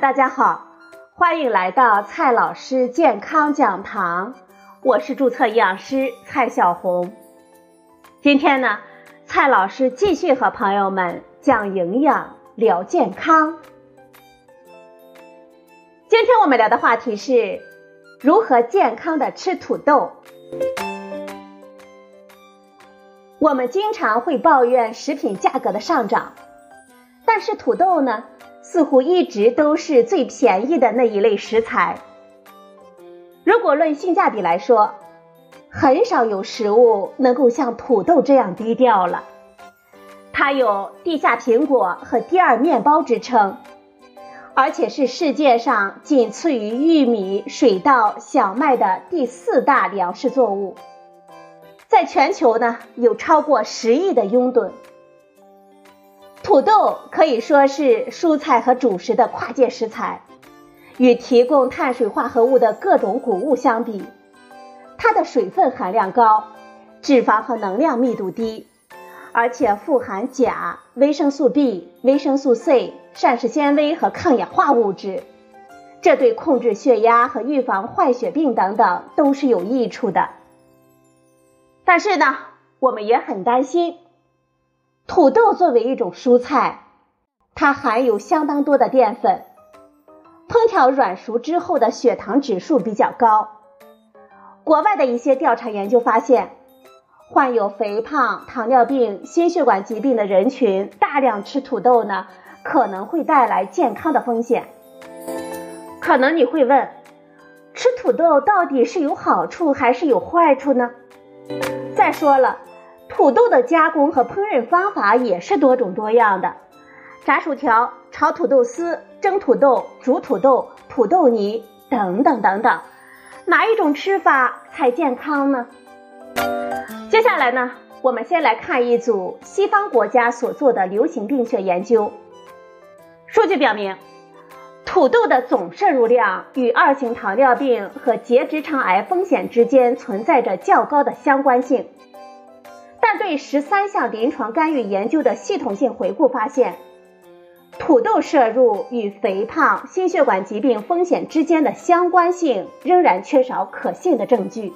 大家好，欢迎来到蔡老师健康讲堂，我是注册营养师蔡小红。今天呢，蔡老师继续和朋友们讲营养、聊健康。今天我们聊的话题是如何健康的吃土豆。我们经常会抱怨食品价格的上涨，但是土豆呢？似乎一直都是最便宜的那一类食材。如果论性价比来说，很少有食物能够像土豆这样低调了。它有“地下苹果”和“第二面包”之称，而且是世界上仅次于玉米、水稻、小麦的第四大粮食作物，在全球呢有超过十亿的拥趸。土豆可以说是蔬菜和主食的跨界食材，与提供碳水化合物的各种谷物相比，它的水分含量高，脂肪和能量密度低，而且富含钾、维生素 B、维生素 C、膳食纤维和抗氧化物质，这对控制血压和预防坏血病等等都是有益处的。但是呢，我们也很担心。土豆作为一种蔬菜，它含有相当多的淀粉，烹调软熟之后的血糖指数比较高。国外的一些调查研究发现，患有肥胖、糖尿病、心血管疾病的人群大量吃土豆呢，可能会带来健康的风险。可能你会问，吃土豆到底是有好处还是有坏处呢？再说了。土豆的加工和烹饪方法也是多种多样的，炸薯条、炒土豆丝、蒸土豆、煮土豆、土豆泥等等等等，哪一种吃法才健康呢？接下来呢，我们先来看一组西方国家所做的流行病学研究。数据表明，土豆的总摄入量与二型糖尿病和结直肠癌风险之间存在着较高的相关性。但对十三项临床干预研究的系统性回顾发现，土豆摄入与肥胖、心血管疾病风险之间的相关性仍然缺少可信的证据。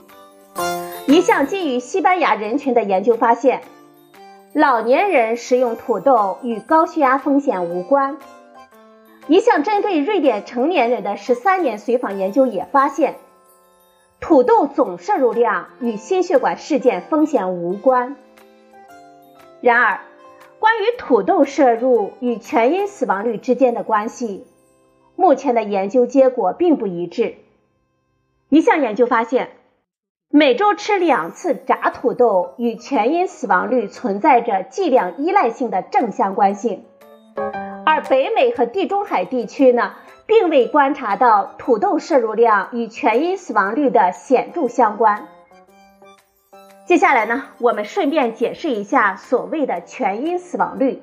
一项基于西班牙人群的研究发现，老年人食用土豆与高血压风险无关。一项针对瑞典成年人的十三年随访研究也发现。土豆总摄入量与心血管事件风险无关。然而，关于土豆摄入与全因死亡率之间的关系，目前的研究结果并不一致。一项研究发现，每周吃两次炸土豆与全因死亡率存在着剂量依赖性的正相关性，而北美和地中海地区呢？并未观察到土豆摄入量与全因死亡率的显著相关。接下来呢，我们顺便解释一下所谓的全因死亡率，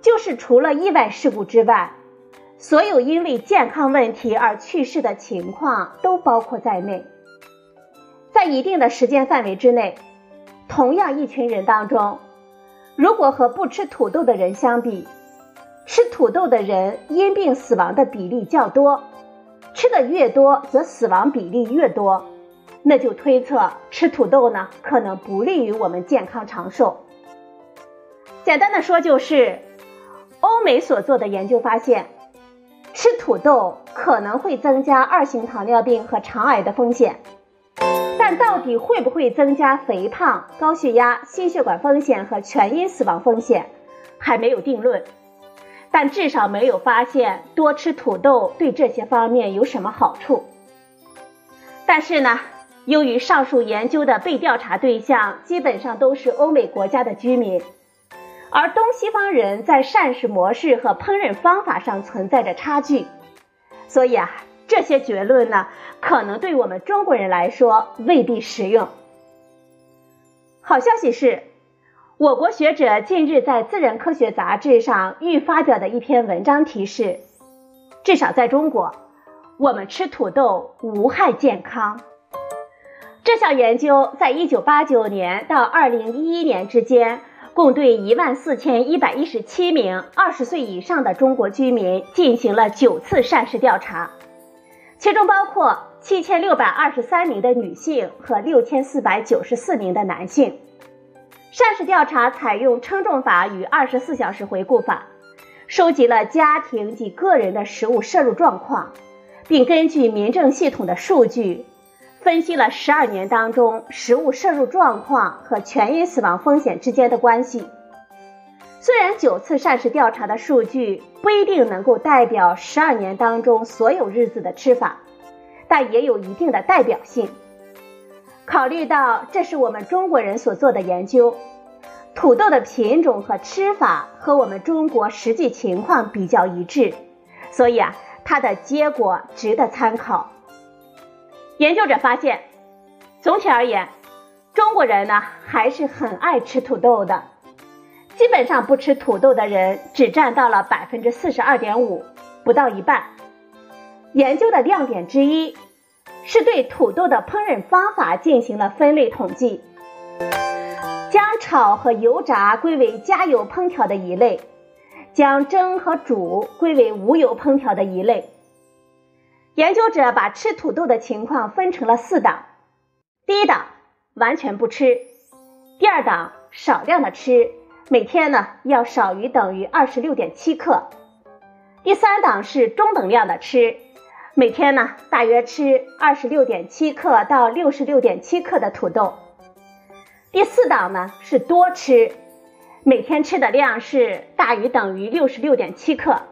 就是除了意外事故之外，所有因为健康问题而去世的情况都包括在内。在一定的时间范围之内，同样一群人当中，如果和不吃土豆的人相比，吃土豆的人因病死亡的比例较多，吃的越多，则死亡比例越多，那就推测吃土豆呢可能不利于我们健康长寿。简单的说就是，欧美所做的研究发现，吃土豆可能会增加二型糖尿病和肠癌的风险，但到底会不会增加肥胖、高血压、心血管风险和全因死亡风险，还没有定论。但至少没有发现多吃土豆对这些方面有什么好处。但是呢，由于上述研究的被调查对象基本上都是欧美国家的居民，而东西方人在膳食模式和烹饪方法上存在着差距，所以啊，这些结论呢，可能对我们中国人来说未必实用。好消息是。我国学者近日在《自然科学》杂志上预发表的一篇文章提示，至少在中国，我们吃土豆无害健康。这项研究在1989年到2011年之间，共对一万四千一百一十七名二十岁以上的中国居民进行了九次膳食调查，其中包括七千六百二十三名的女性和六千四百九十四名的男性。膳食调查采用称重法与二十四小时回顾法，收集了家庭及个人的食物摄入状况，并根据民政系统的数据。分析了十二年当中食物摄入状况和全因死亡风险之间的关系。虽然九次膳食调查的数据不一定能够代表十二年当中所有日子的吃法，但也有一定的代表性。考虑到这是我们中国人所做的研究，土豆的品种和吃法和我们中国实际情况比较一致，所以啊，它的结果值得参考。研究者发现，总体而言，中国人呢还是很爱吃土豆的。基本上不吃土豆的人只占到了百分之四十二点五，不到一半。研究的亮点之一是对土豆的烹饪方法进行了分类统计，将炒和油炸归为加油烹调的一类，将蒸和煮归为无油烹调的一类。研究者把吃土豆的情况分成了四档：第一档完全不吃；第二档少量的吃，每天呢要少于等于二十六点七克；第三档是中等量的吃，每天呢大约吃二十六点七克到六十六点七克的土豆；第四档呢是多吃，每天吃的量是大于等于六十六点七克。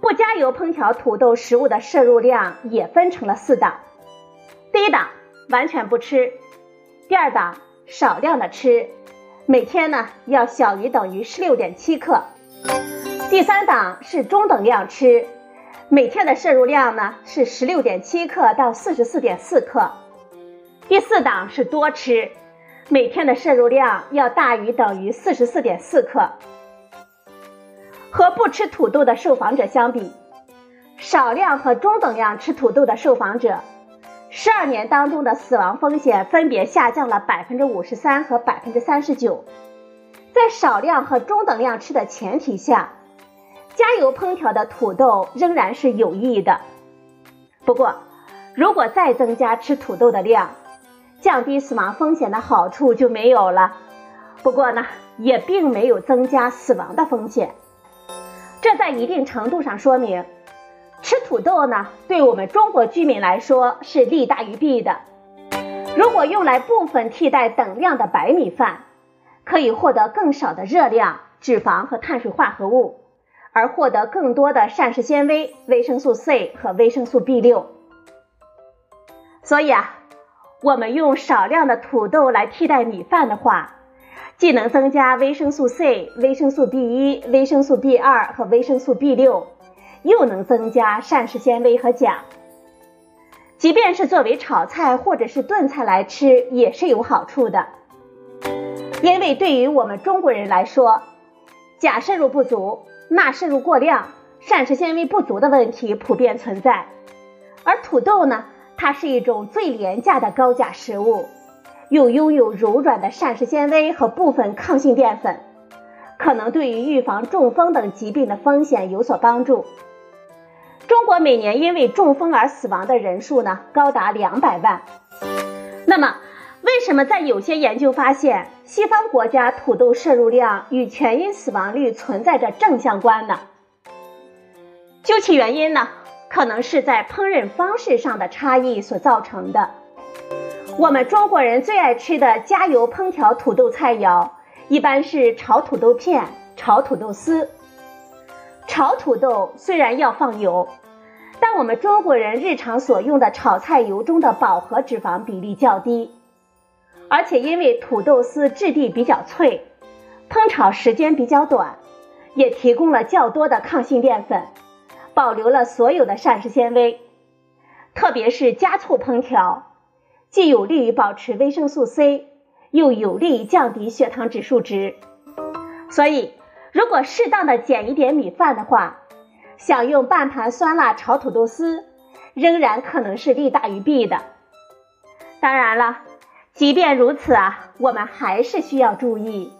不加油烹调土豆食物的摄入量也分成了四档：第一档完全不吃；第二档少量的吃，每天呢要小于等于十六点七克；第三档是中等量吃，每天的摄入量呢是十六点七克到四十四点四克；第四档是多吃，每天的摄入量要大于等于四十四点四克。和不吃土豆的受访者相比，少量和中等量吃土豆的受访者，十二年当中的死亡风险分别下降了百分之五十三和百分之三十九。在少量和中等量吃的前提下，加油烹调的土豆仍然是有益的。不过，如果再增加吃土豆的量，降低死亡风险的好处就没有了。不过呢，也并没有增加死亡的风险。这在一定程度上说明，吃土豆呢，对我们中国居民来说是利大于弊的。如果用来部分替代等量的白米饭，可以获得更少的热量、脂肪和碳水化合物，而获得更多的膳食纤维、维生素 C 和维生素 B 六。所以啊，我们用少量的土豆来替代米饭的话。既能增加维生素 C、维生素 B 一、维生素 B 二和维生素 B 六，又能增加膳食纤维和钾。即便是作为炒菜或者是炖菜来吃，也是有好处的。因为对于我们中国人来说，钾摄入不足、钠摄入过量、膳食纤维不足的问题普遍存在，而土豆呢，它是一种最廉价的高钾食物。又拥有柔软的膳食纤维和部分抗性淀粉，可能对于预防中风等疾病的风险有所帮助。中国每年因为中风而死亡的人数呢，高达两百万。那么，为什么在有些研究发现，西方国家土豆摄入量与全因死亡率存在着正相关呢？究其原因呢，可能是在烹饪方式上的差异所造成的。我们中国人最爱吃的加油烹调土豆菜肴，一般是炒土豆片、炒土豆丝。炒土豆虽然要放油，但我们中国人日常所用的炒菜油中的饱和脂肪比例较低，而且因为土豆丝质地比较脆，烹炒时间比较短，也提供了较多的抗性淀粉，保留了所有的膳食纤维，特别是加醋烹调。既有利于保持维生素 C，又有利于降低血糖指数值。所以，如果适当的减一点米饭的话，享用半盘酸辣炒土豆丝，仍然可能是利大于弊的。当然了，即便如此啊，我们还是需要注意，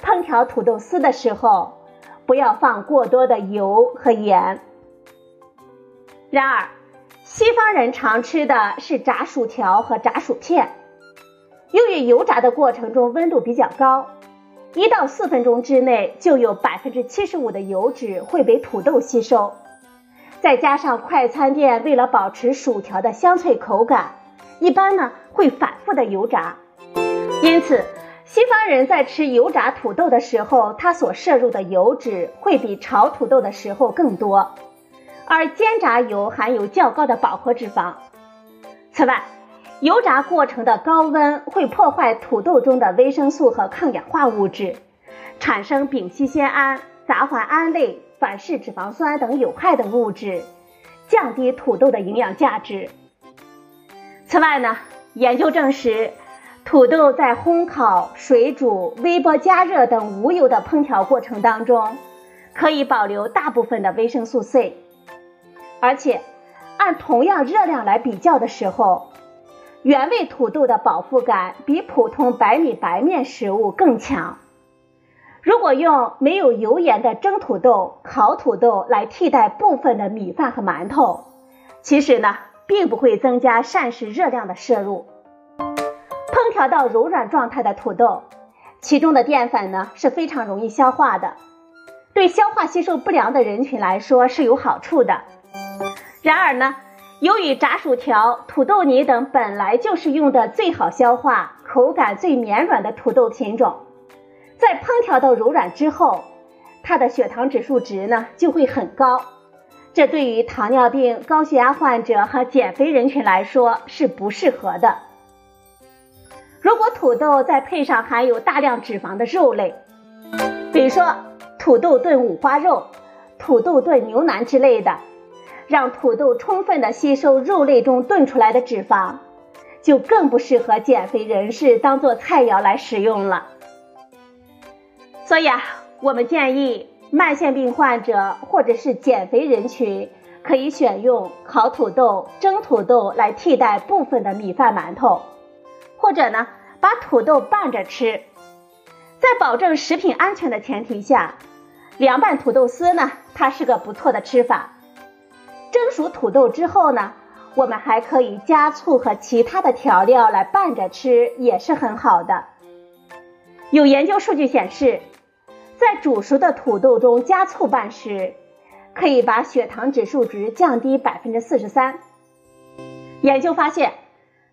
烹调土豆丝的时候，不要放过多的油和盐。然而，西方人常吃的是炸薯条和炸薯片，由于油炸的过程中温度比较高，一到四分钟之内就有百分之七十五的油脂会被土豆吸收，再加上快餐店为了保持薯条的香脆口感，一般呢会反复的油炸，因此西方人在吃油炸土豆的时候，它所摄入的油脂会比炒土豆的时候更多。而煎炸油含有较高的饱和脂肪。此外，油炸过程的高温会破坏土豆中的维生素和抗氧化物质，产生丙烯酰胺、杂环胺类、反式脂肪酸等有害的物质，降低土豆的营养价值。此外呢，研究证实，土豆在烘烤、水煮、微波加热等无油的烹调过程当中，可以保留大部分的维生素 C。而且，按同样热量来比较的时候，原味土豆的饱腹感比普通白米白面食物更强。如果用没有油盐的蒸土豆、烤土豆来替代部分的米饭和馒头，其实呢，并不会增加膳食热量的摄入。烹调到柔软状态的土豆，其中的淀粉呢是非常容易消化的，对消化吸收不良的人群来说是有好处的。然而呢，由于炸薯条、土豆泥等本来就是用的最好消化、口感最绵软的土豆品种，在烹调到柔软之后，它的血糖指数值呢就会很高，这对于糖尿病、高血压患者和减肥人群来说是不适合的。如果土豆再配上含有大量脂肪的肉类，比如说土豆炖五花肉、土豆炖牛腩之类的。让土豆充分的吸收肉类中炖出来的脂肪，就更不适合减肥人士当做菜肴来食用了。所以啊，我们建议慢性病患者或者是减肥人群可以选用烤土豆、蒸土豆来替代部分的米饭、馒头，或者呢，把土豆拌着吃。在保证食品安全的前提下，凉拌土豆丝呢，它是个不错的吃法。蒸熟土豆之后呢，我们还可以加醋和其他的调料来拌着吃，也是很好的。有研究数据显示，在煮熟的土豆中加醋拌食，可以把血糖指数值降低百分之四十三。研究发现，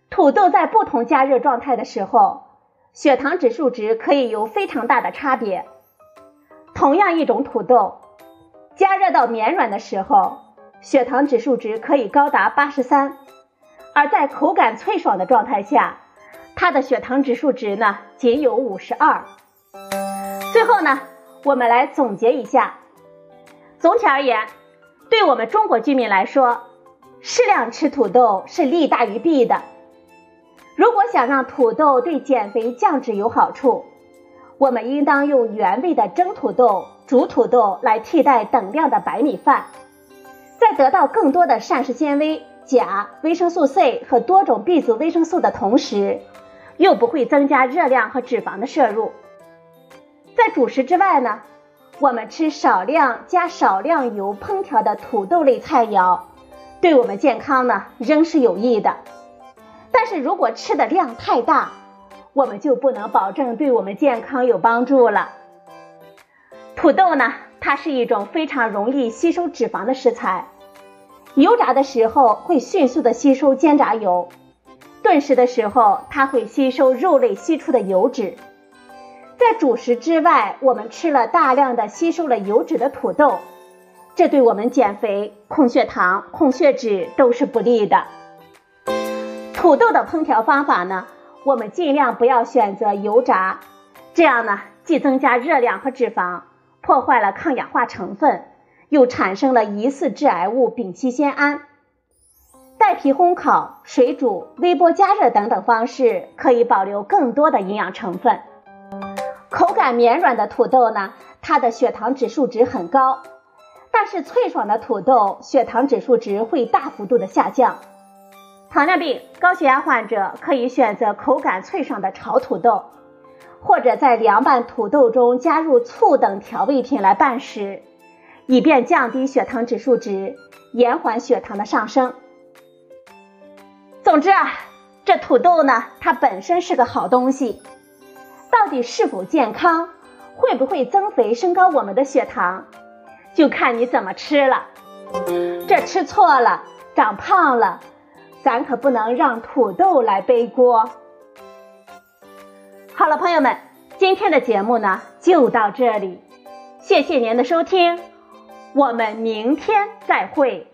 土豆在不同加热状态的时候，血糖指数值可以有非常大的差别。同样一种土豆，加热到绵软的时候。血糖指数值可以高达八十三，而在口感脆爽的状态下，它的血糖指数值呢仅有五十二。最后呢，我们来总结一下。总体而言，对我们中国居民来说，适量吃土豆是利大于弊的。如果想让土豆对减肥降脂有好处，我们应当用原味的蒸土豆、煮土豆来替代等量的白米饭。在得到更多的膳食纤维、钾、维生素 C 和多种 B 族维生素的同时，又不会增加热量和脂肪的摄入。在主食之外呢，我们吃少量加少量油烹调的土豆类菜肴，对我们健康呢仍是有益的。但是如果吃的量太大，我们就不能保证对我们健康有帮助了。土豆呢？它是一种非常容易吸收脂肪的食材，油炸的时候会迅速的吸收煎炸油，炖食的时候它会吸收肉类析出的油脂。在主食之外，我们吃了大量的吸收了油脂的土豆，这对我们减肥、控血糖、控血脂都是不利的。土豆的烹调方法呢，我们尽量不要选择油炸，这样呢既增加热量和脂肪。破坏了抗氧化成分，又产生了疑似致癌物丙烯酰胺。带皮烘烤、水煮、微波加热等等方式可以保留更多的营养成分。口感绵软的土豆呢，它的血糖指数值很高，但是脆爽的土豆血糖指数值会大幅度的下降。糖尿病、高血压患者可以选择口感脆爽的炒土豆。或者在凉拌土豆中加入醋等调味品来拌食，以便降低血糖指数值，延缓血糖的上升。总之啊，这土豆呢，它本身是个好东西，到底是否健康，会不会增肥升高我们的血糖，就看你怎么吃了。这吃错了，长胖了，咱可不能让土豆来背锅。好了，朋友们，今天的节目呢就到这里，谢谢您的收听，我们明天再会。